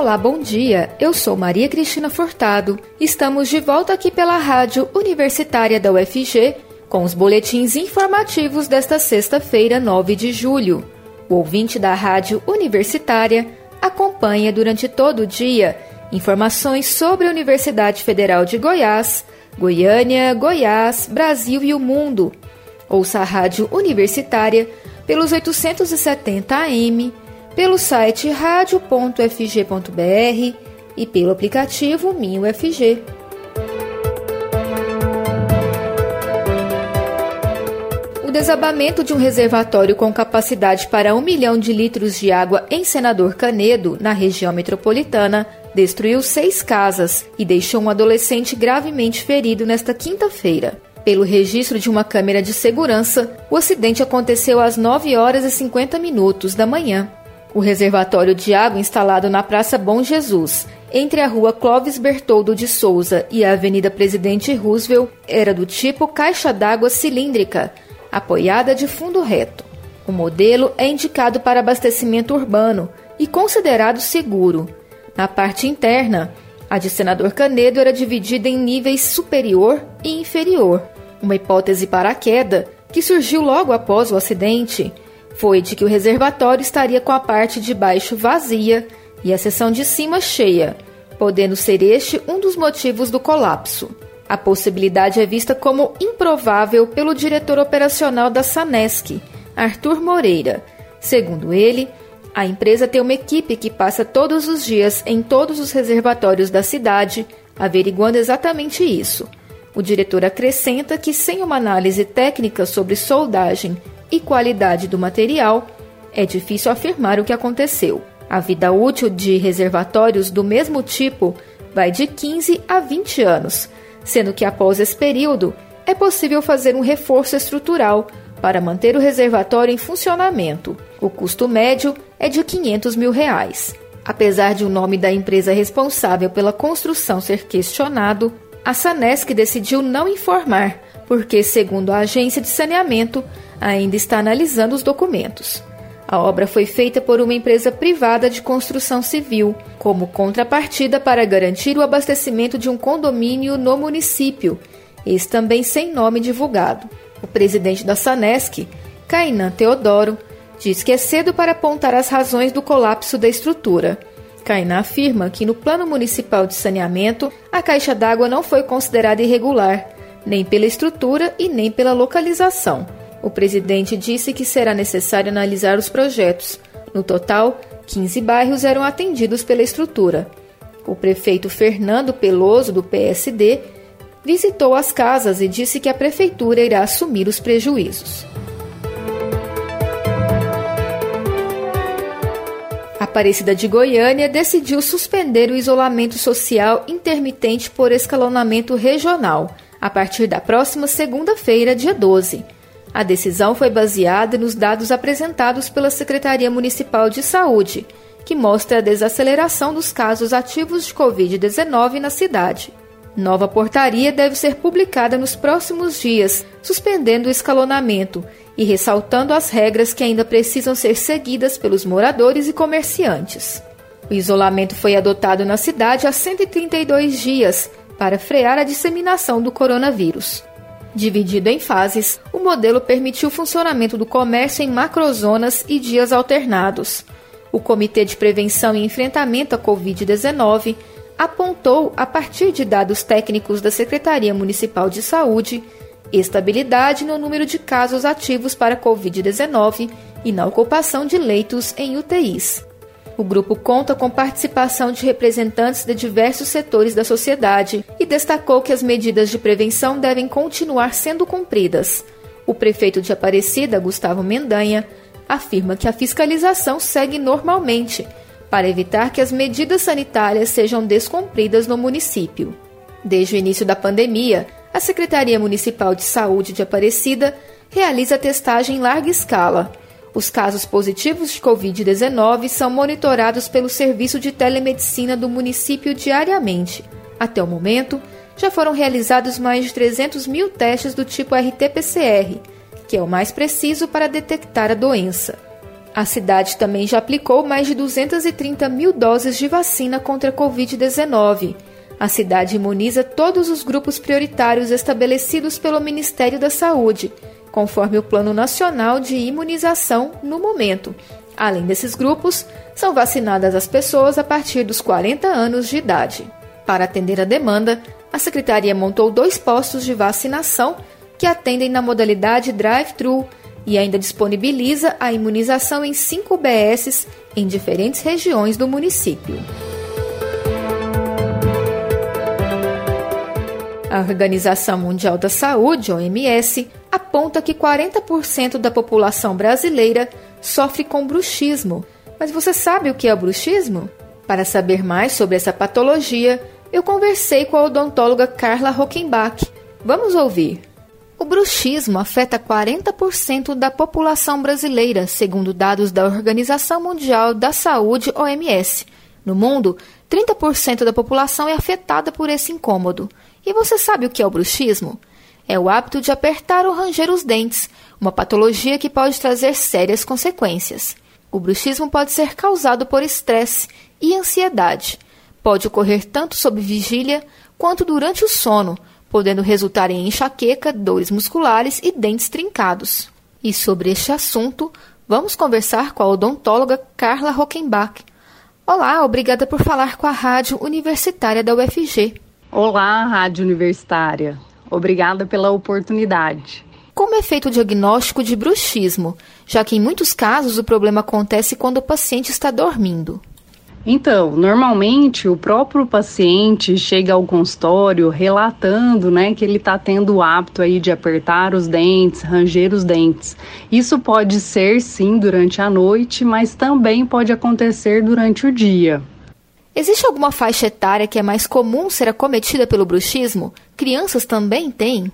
Olá, bom dia. Eu sou Maria Cristina Furtado. Estamos de volta aqui pela Rádio Universitária da UFG com os boletins informativos desta sexta-feira, 9 de julho. O ouvinte da Rádio Universitária acompanha durante todo o dia informações sobre a Universidade Federal de Goiás, Goiânia, Goiás, Brasil e o mundo. Ouça a Rádio Universitária pelos 870 AM pelo site radio.fg.br e pelo aplicativo MinUFG. O desabamento de um reservatório com capacidade para um milhão de litros de água em Senador Canedo, na região metropolitana, destruiu seis casas e deixou um adolescente gravemente ferido nesta quinta-feira. Pelo registro de uma câmera de segurança, o acidente aconteceu às 9 horas e 50 minutos da manhã. O reservatório de água instalado na Praça Bom Jesus, entre a rua Clóvis Bertoldo de Souza e a Avenida Presidente Roosevelt, era do tipo caixa d'água cilíndrica, apoiada de fundo reto. O modelo é indicado para abastecimento urbano e considerado seguro. Na parte interna, a de Senador Canedo era dividida em níveis superior e inferior. Uma hipótese para a queda, que surgiu logo após o acidente, foi de que o reservatório estaria com a parte de baixo vazia e a seção de cima cheia, podendo ser este um dos motivos do colapso. A possibilidade é vista como improvável pelo diretor operacional da Sanesc, Arthur Moreira. Segundo ele, a empresa tem uma equipe que passa todos os dias em todos os reservatórios da cidade, averiguando exatamente isso. O diretor acrescenta que, sem uma análise técnica sobre soldagem e qualidade do material, é difícil afirmar o que aconteceu. A vida útil de reservatórios do mesmo tipo vai de 15 a 20 anos, sendo que após esse período é possível fazer um reforço estrutural para manter o reservatório em funcionamento. O custo médio é de 500 mil reais. Apesar de o nome da empresa responsável pela construção ser questionado, a Sanesc decidiu não informar, porque, segundo a agência de saneamento, ainda está analisando os documentos. A obra foi feita por uma empresa privada de construção civil, como contrapartida para garantir o abastecimento de um condomínio no município, esse também sem nome divulgado. O presidente da Sanesc, Cainan Teodoro, diz que é cedo para apontar as razões do colapso da estrutura. Cainan afirma que no Plano Municipal de Saneamento, a caixa d'água não foi considerada irregular, nem pela estrutura e nem pela localização. O presidente disse que será necessário analisar os projetos. No total, 15 bairros eram atendidos pela estrutura. O prefeito Fernando Peloso, do PSD, visitou as casas e disse que a prefeitura irá assumir os prejuízos. Aparecida de Goiânia decidiu suspender o isolamento social intermitente por escalonamento regional a partir da próxima segunda-feira, dia 12. A decisão foi baseada nos dados apresentados pela Secretaria Municipal de Saúde, que mostra a desaceleração dos casos ativos de Covid-19 na cidade. Nova portaria deve ser publicada nos próximos dias, suspendendo o escalonamento e ressaltando as regras que ainda precisam ser seguidas pelos moradores e comerciantes. O isolamento foi adotado na cidade há 132 dias para frear a disseminação do coronavírus. Dividido em fases, o modelo permitiu o funcionamento do comércio em macrozonas e dias alternados. O Comitê de Prevenção e Enfrentamento à Covid-19 apontou, a partir de dados técnicos da Secretaria Municipal de Saúde, estabilidade no número de casos ativos para Covid-19 e na ocupação de leitos em UTIs. O grupo conta com participação de representantes de diversos setores da sociedade e destacou que as medidas de prevenção devem continuar sendo cumpridas. O prefeito de Aparecida, Gustavo Mendanha, afirma que a fiscalização segue normalmente para evitar que as medidas sanitárias sejam descumpridas no município. Desde o início da pandemia, a Secretaria Municipal de Saúde de Aparecida realiza testagem em larga escala os casos positivos de Covid-19 são monitorados pelo Serviço de Telemedicina do município diariamente. Até o momento, já foram realizados mais de 300 mil testes do tipo RT-PCR, que é o mais preciso para detectar a doença. A cidade também já aplicou mais de 230 mil doses de vacina contra a Covid-19. A cidade imuniza todos os grupos prioritários estabelecidos pelo Ministério da Saúde, conforme o Plano Nacional de Imunização no momento. Além desses grupos, são vacinadas as pessoas a partir dos 40 anos de idade. Para atender a demanda, a Secretaria montou dois postos de vacinação que atendem na modalidade drive-thru e ainda disponibiliza a imunização em cinco UBSs em diferentes regiões do município. A Organização Mundial da Saúde, OMS, aponta que 40% da população brasileira sofre com bruxismo. Mas você sabe o que é o bruxismo? Para saber mais sobre essa patologia, eu conversei com a odontóloga Carla Rockenbach. Vamos ouvir. O bruxismo afeta 40% da população brasileira, segundo dados da Organização Mundial da Saúde, OMS. No mundo, 30% da população é afetada por esse incômodo. E você sabe o que é o bruxismo? É o hábito de apertar ou ranger os dentes, uma patologia que pode trazer sérias consequências. O bruxismo pode ser causado por estresse e ansiedade. Pode ocorrer tanto sob vigília quanto durante o sono, podendo resultar em enxaqueca, dores musculares e dentes trincados. E sobre este assunto, vamos conversar com a odontóloga Carla Rockenbach. Olá, obrigada por falar com a Rádio Universitária da UFG. Olá, Rádio Universitária. Obrigada pela oportunidade. Como é feito o diagnóstico de bruxismo, já que em muitos casos o problema acontece quando o paciente está dormindo? Então, normalmente o próprio paciente chega ao consultório relatando, né, que ele está tendo o hábito aí de apertar os dentes, ranger os dentes. Isso pode ser sim durante a noite, mas também pode acontecer durante o dia. Existe alguma faixa etária que é mais comum ser acometida pelo bruxismo? Crianças também têm?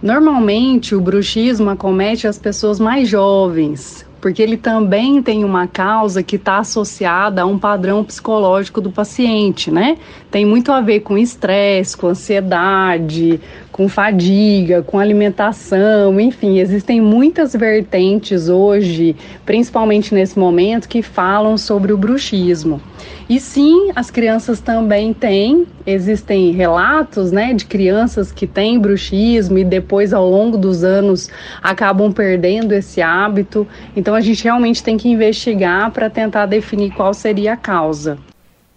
Normalmente o bruxismo acomete as pessoas mais jovens, porque ele também tem uma causa que está associada a um padrão psicológico do paciente, né? Tem muito a ver com estresse, com ansiedade, com fadiga, com alimentação, enfim, existem muitas vertentes hoje, principalmente nesse momento, que falam sobre o bruxismo. E sim, as crianças também têm, existem relatos, né, de crianças que têm bruxismo e depois ao longo dos anos acabam perdendo esse hábito. Então a gente realmente tem que investigar para tentar definir qual seria a causa.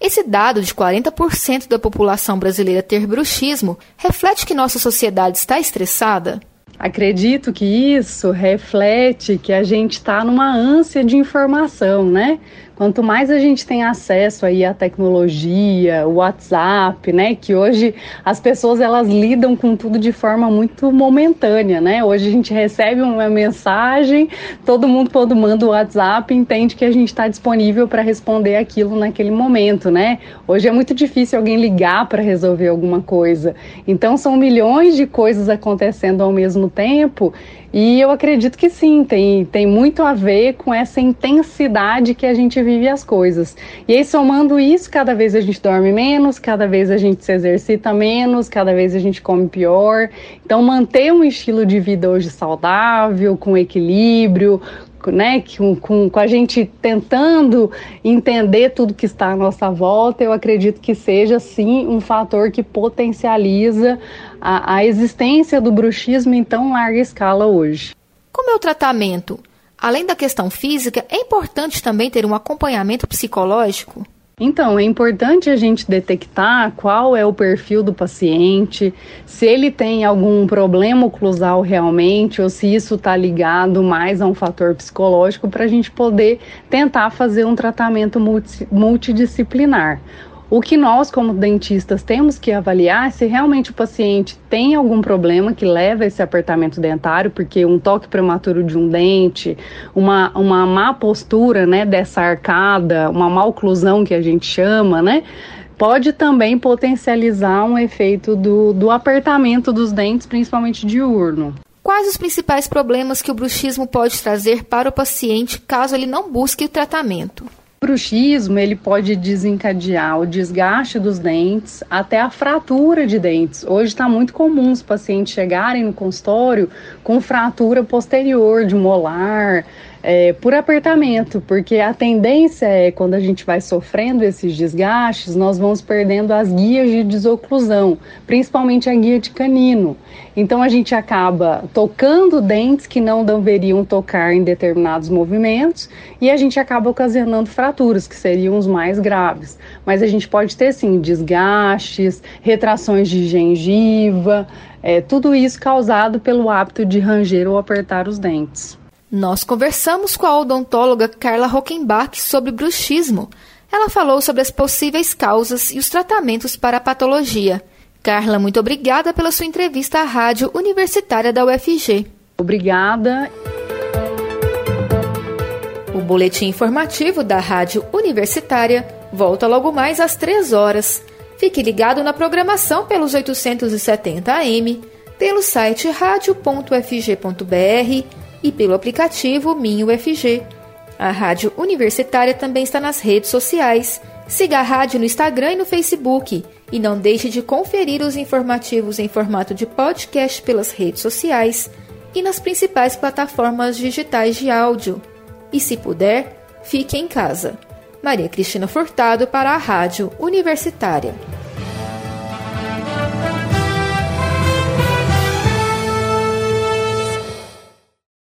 Esse dado de 40% da população brasileira ter bruxismo reflete que nossa sociedade está estressada? Acredito que isso reflete que a gente está numa ânsia de informação, né? Quanto mais a gente tem acesso aí à tecnologia, o WhatsApp, né, que hoje as pessoas elas lidam com tudo de forma muito momentânea, né? Hoje a gente recebe uma mensagem, todo mundo quando manda o WhatsApp entende que a gente está disponível para responder aquilo naquele momento, né? Hoje é muito difícil alguém ligar para resolver alguma coisa. Então são milhões de coisas acontecendo ao mesmo tempo e eu acredito que sim, tem, tem muito a ver com essa intensidade que a gente vive as coisas. E aí, somando isso, cada vez a gente dorme menos, cada vez a gente se exercita menos, cada vez a gente come pior. Então, manter um estilo de vida hoje saudável, com equilíbrio, né, com, com, com, a gente tentando entender tudo que está à nossa volta, eu acredito que seja sim um fator que potencializa a, a existência do bruxismo em tão larga escala hoje. Como é o tratamento? Além da questão física, é importante também ter um acompanhamento psicológico? Então, é importante a gente detectar qual é o perfil do paciente, se ele tem algum problema oclusal realmente, ou se isso está ligado mais a um fator psicológico, para a gente poder tentar fazer um tratamento multidisciplinar. O que nós, como dentistas, temos que avaliar é se realmente o paciente tem algum problema que leva a esse apertamento dentário, porque um toque prematuro de um dente, uma, uma má postura né, dessa arcada, uma má oclusão que a gente chama, né? Pode também potencializar um efeito do, do apertamento dos dentes, principalmente diurno. Quais os principais problemas que o bruxismo pode trazer para o paciente caso ele não busque o tratamento? Bruxismo ele pode desencadear o desgaste dos dentes até a fratura de dentes. Hoje está muito comum os pacientes chegarem no consultório com fratura posterior de molar, é, por apertamento, porque a tendência é quando a gente vai sofrendo esses desgastes, nós vamos perdendo as guias de desoclusão, principalmente a guia de canino. Então a gente acaba tocando dentes que não deveriam tocar em determinados movimentos e a gente acaba ocasionando fraturas, que seriam os mais graves. Mas a gente pode ter sim desgastes, retrações de gengiva, é, tudo isso causado pelo hábito de ranger ou apertar os dentes. Nós conversamos com a odontóloga Carla Rockenbach sobre bruxismo. Ela falou sobre as possíveis causas e os tratamentos para a patologia. Carla, muito obrigada pela sua entrevista à Rádio Universitária da UFG. Obrigada. O boletim informativo da Rádio Universitária volta logo mais às três horas. Fique ligado na programação pelos 870 AM, pelo site radio.fg.br e pelo aplicativo Minho UFG. A Rádio Universitária também está nas redes sociais. Siga a rádio no Instagram e no Facebook. E não deixe de conferir os informativos em formato de podcast pelas redes sociais e nas principais plataformas digitais de áudio. E se puder, fique em casa. Maria Cristina Furtado para a Rádio Universitária.